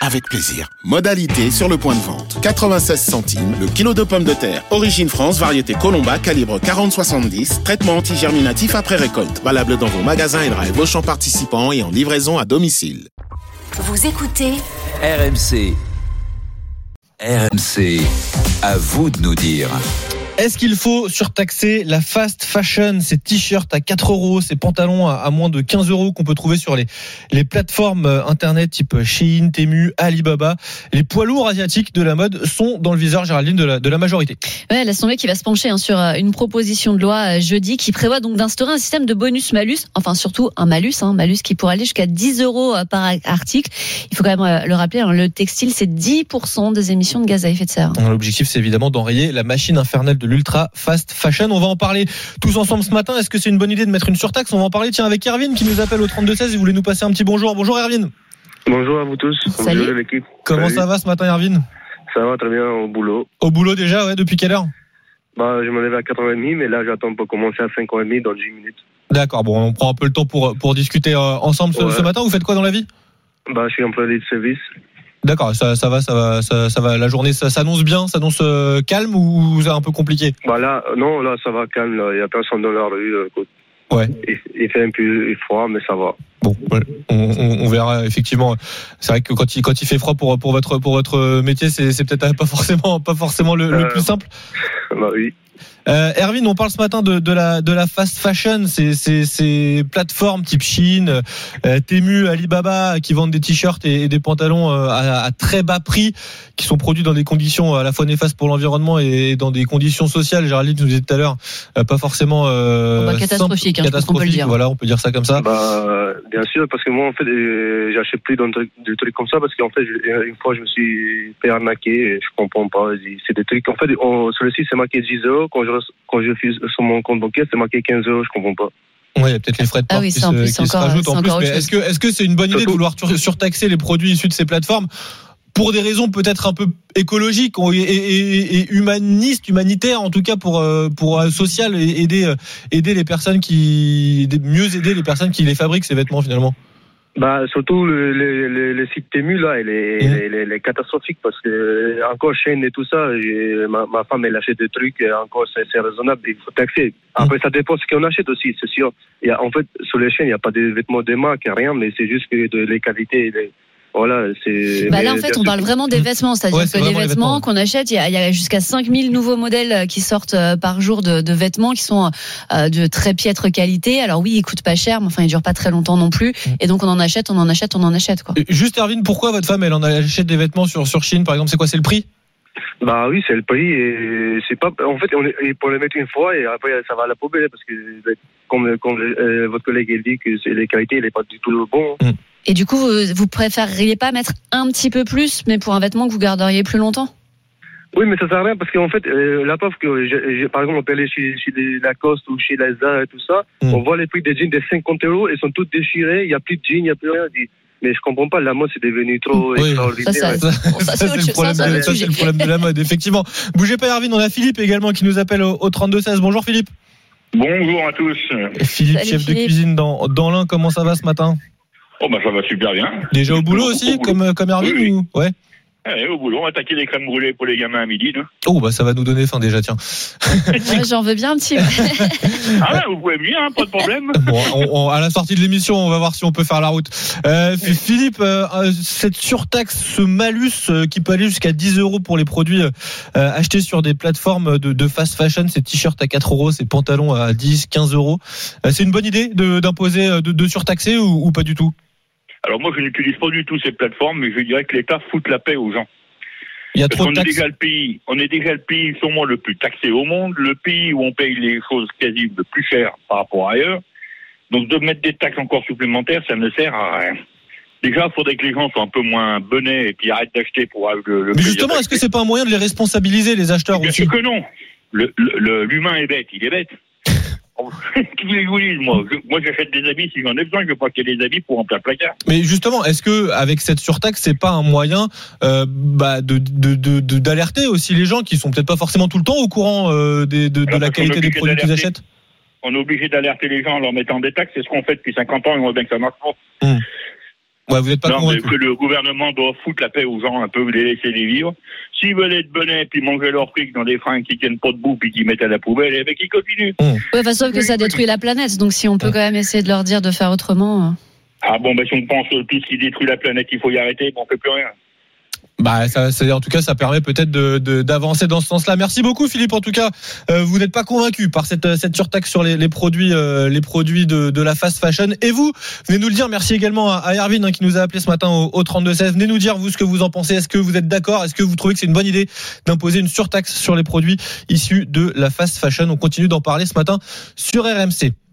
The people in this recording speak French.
avec plaisir. Modalité sur le point de vente. 96 centimes le kilo de pommes de terre. Origine France, variété Colomba, calibre 40-70. Traitement antigerminatif après récolte. Valable dans vos magasins et drive Auchan participants et en livraison à domicile. Vous écoutez RMC. RMC. À vous de nous dire. Est-ce qu'il faut surtaxer la fast fashion, ces t-shirts à 4 euros, ces pantalons à, à moins de 15 euros qu'on peut trouver sur les, les plateformes euh, internet type Shein, Temu, Alibaba Les poids lourds asiatiques de la mode sont dans le viseur, Géraldine, de la, de la majorité. Ouais, l'Assemblée qui va se pencher hein, sur euh, une proposition de loi euh, jeudi qui prévoit donc d'instaurer un système de bonus-malus, enfin surtout un malus, hein, malus qui pourrait aller jusqu'à 10 euros par article. Il faut quand même le rappeler, hein, le textile c'est 10% des émissions de gaz à effet de serre. L'objectif, c'est évidemment d'enrayer la machine infernale de l'ultra fast fashion. On va en parler tous ensemble ce matin. Est-ce que c'est une bonne idée de mettre une surtaxe? On va en parler, tiens, avec Erwin qui nous appelle au 3216 et voulait nous passer un petit bonjour. Bonjour Erwin. Bonjour à vous tous. Salut. Bonjour l'équipe. Comment Salut. ça va ce matin, Erwin? Ça va très bien au boulot. Au boulot déjà, ouais, depuis quelle heure? Bah, je me lève à 4h30, mais là, j'attends pour commencer à 5h30 dans 10 minutes. D'accord, bon, on prend un peu le temps pour, pour discuter euh, ensemble ce, Ouais. ce matin. Vous faites quoi dans la vie? Bah, je suis employé de service. D'accord, ça, ça va, ça va, ça, ça va. La journée, ça s'annonce bien, s'annonce euh, calme ou c'est un peu compliqué? Bah là, non, là, ça va calme. là. Il n'y a personne dans la rue. euh, écoute. Ouais. Il, il fait un peu froid, mais ça va. Bon, on, on- on verra effectivement. C'est vrai que quand il, quand il fait froid pour, pour votre, pour votre métier, c'est, c'est peut-être pas forcément, pas forcément le, le Euh. plus simple. Bah oui. Euh, Erwin, on parle ce matin de, de la de la fast fashion, ces ces, ces plateformes type Chine, euh, Temu, Alibaba qui vendent des t-shirts et, et des pantalons euh, à, à très bas prix, qui sont produits dans des conditions à la fois néfastes pour l'environnement et dans des conditions sociales. Géraldine nous disait tout à l'heure, euh, pas forcément Bah, catastrophique, hein, qu'on peut le dire. Voilà, on peut dire ça comme ça. Bah, bien sûr, parce que moi, en fait, j'achète plus des trucs comme ça, parce qu'en fait, une fois, je me suis fait arnaquer, et je comprends pas. C'est des trucs, en fait, on, sur le site, c'est marqué 10 euros. Quand je, quand je file sur mon compte bancaire, c'est marqué 15 euros, je comprends pas. Ouais, il y a peut-être les frais de Ah port oui, qui, ça, en se, plus, qui c'est se encore- rajoutent en plus. Mais est-ce que est-ce que c'est une bonne idée de vouloir surtaxer les produits issus de ces plateformes pour des raisons peut-être un peu écologiques et, et- et humanistes, humanitaires en tout cas pour euh, pour euh, social et aider euh, aider les personnes qui mieux aider les personnes qui les fabriquent ces vêtements finalement? Bah, surtout le, le, le, le site Temu, là, il est, il est, il est catastrophique parce que, euh, encore chaîne et tout ça, ma, ma femme, elle achète des trucs, et encore, c'est c'est raisonnable, il faut taxer. Après, ça dépend ce qu'on achète aussi, c'est sûr. Il y a, en fait, sur les chaînes, il n'y a pas de vêtements de marque, rien, mais c'est juste que de, les qualités, les, voilà, c'est. Bah là, en fait, on parle vraiment des vêtements, c'est-à-dire Ouais, que les vêtements vêtements. qu'on achète, il y a, a jusqu'à 5000 nouveaux modèles qui sortent euh, par jour de, de vêtements qui sont euh, de très piètre qualité. Alors oui, ils coûtent pas cher, mais enfin, ils durent pas très longtemps non plus. Mm. Et donc, on en achète, on en achète, on en achète, quoi. Juste Erwin, pourquoi votre femme elle en achète des vêtements sur sur Chine par exemple? C'est quoi C'est le prix? Bah oui, c'est le prix et c'est pas. En fait, on est, faut le mettre une fois et après ça va à la poubelle parce que comme, comme euh, votre collègue il dit que c'est les qualités, il est pas du tout bon. Et du coup, vous, vous préféreriez pas mettre un petit peu plus, mais pour un vêtement que vous garderiez plus longtemps? Oui, mais ça sert à rien parce qu'en fait, euh, la preuve que, par exemple, on peut aller chez, chez les Lacoste ou chez les Zara et tout ça, Mm. on voit les prix des jeans de 50 euros, ils sont tous déchirés, il n'y a plus de jeans, il n'y a plus rien. Mais je comprends pas, la mode c'est devenu trop Oui. extraordinaire. Ça, Ça, ça, c'est le problème ça, c'est de- autre ça, c'est sujet. le problème de la mode, effectivement. Bougez pas, Erwin. On a Philippe également qui nous appelle au, au 3216. Bonjour Philippe. Bonjour à tous. Philippe, Salut, chef de cuisine dans, dans l'un. Comment ça va ce matin? Oh bah ça va super bien. Déjà au boulot aussi, Au boulot. comme, comme Erwin Oui, oui. ou... Ouais. Allez, au boulot, on va attaquer les crèmes brûlées pour les gamins à midi. nous. Oh, bah ça va nous donner faim déjà, tiens. Ouais, J'en veux bien un petit. Ah ouais, vous pouvez venir, hein, pas de problème. Bon, on- on- à la sortie de l'émission, on va voir si on peut faire la route. Euh, Philippe, euh, euh, cette surtaxe, ce malus euh, qui peut aller jusqu'à 10 euros pour les produits euh, achetés sur des plateformes de, de fast fashion, ces t-shirts à 4 euros, ces pantalons à 10, 15 euros, euh, c'est une bonne idée de- d'imposer, de, de surtaxer ou, ou pas du tout? Alors moi, je n'utilise pas du tout ces plateformes, mais je dirais que l'État fout la paix aux gens. Il y a Parce trop qu'on de est déjà le pays, on est déjà le pays sûrement le plus taxé au monde, le pays où on paye les choses quasi le plus cher par rapport à ailleurs. Donc de mettre des taxes encore supplémentaires, ça ne sert à rien. Déjà, il faudrait que les gens soient un peu moins bonnets et puis arrêtent d'acheter pour avoir le, le Mais justement, est-ce que c'est pas un moyen de les responsabiliser, les acheteurs Bien aussi sûr que non. Le- le- le- L'humain est bête, il est bête. Je vous dise, moi Je- Moi, j'achète des habits si j'en ai besoin, je vais pas acheter des habits pour remplir le placard. Mais justement, est-ce que avec cette surtaxe, c'est pas un moyen euh, bah, de d'alerter aussi les gens qui sont peut-être pas forcément tout le temps au courant euh, des- de, la qualité des produits qu'ils achètent? On est obligé d'alerter les gens en leur mettant des taxes, c'est ce qu'on fait depuis 50 ans et on voit bien que ça marche pas. Ouais, vous n'êtes pas non, mais convaincu. que le gouvernement doit foutre la paix aux gens un peu, les laisser les vivre. S'ils veulent être benets puis manger leur fric dans des fringues qui tiennent pas debout puis qui mettent à la poubelle, eh ben qu'ils continuent. Ouais, enfin, sauf que ça détruit la planète. Donc, si on peut quand même essayer de leur dire de faire autrement. euh. Ah bon, ben si on pense que tout ce qui détruit la planète, il faut y arrêter, bon, on fait plus rien. Bah, ça, ça- en tout cas, ça permet peut-être de- de- d'avancer dans ce sens-là. Merci beaucoup, Philippe. En tout cas, euh, vous n'êtes pas convaincu par cette, cette surtaxe sur les, les produits, euh, les produits de, de la fast fashion. Et vous, venez nous le dire. Merci également à, à Erwin hein, qui nous a appelé ce matin au, au 32 16. Venez nous dire vous ce que vous en pensez. Est-ce que vous êtes d'accord? Est-ce que vous trouvez que c'est une bonne idée d'imposer une surtaxe sur les produits issus de la fast fashion? On continue d'en parler ce matin sur RMC.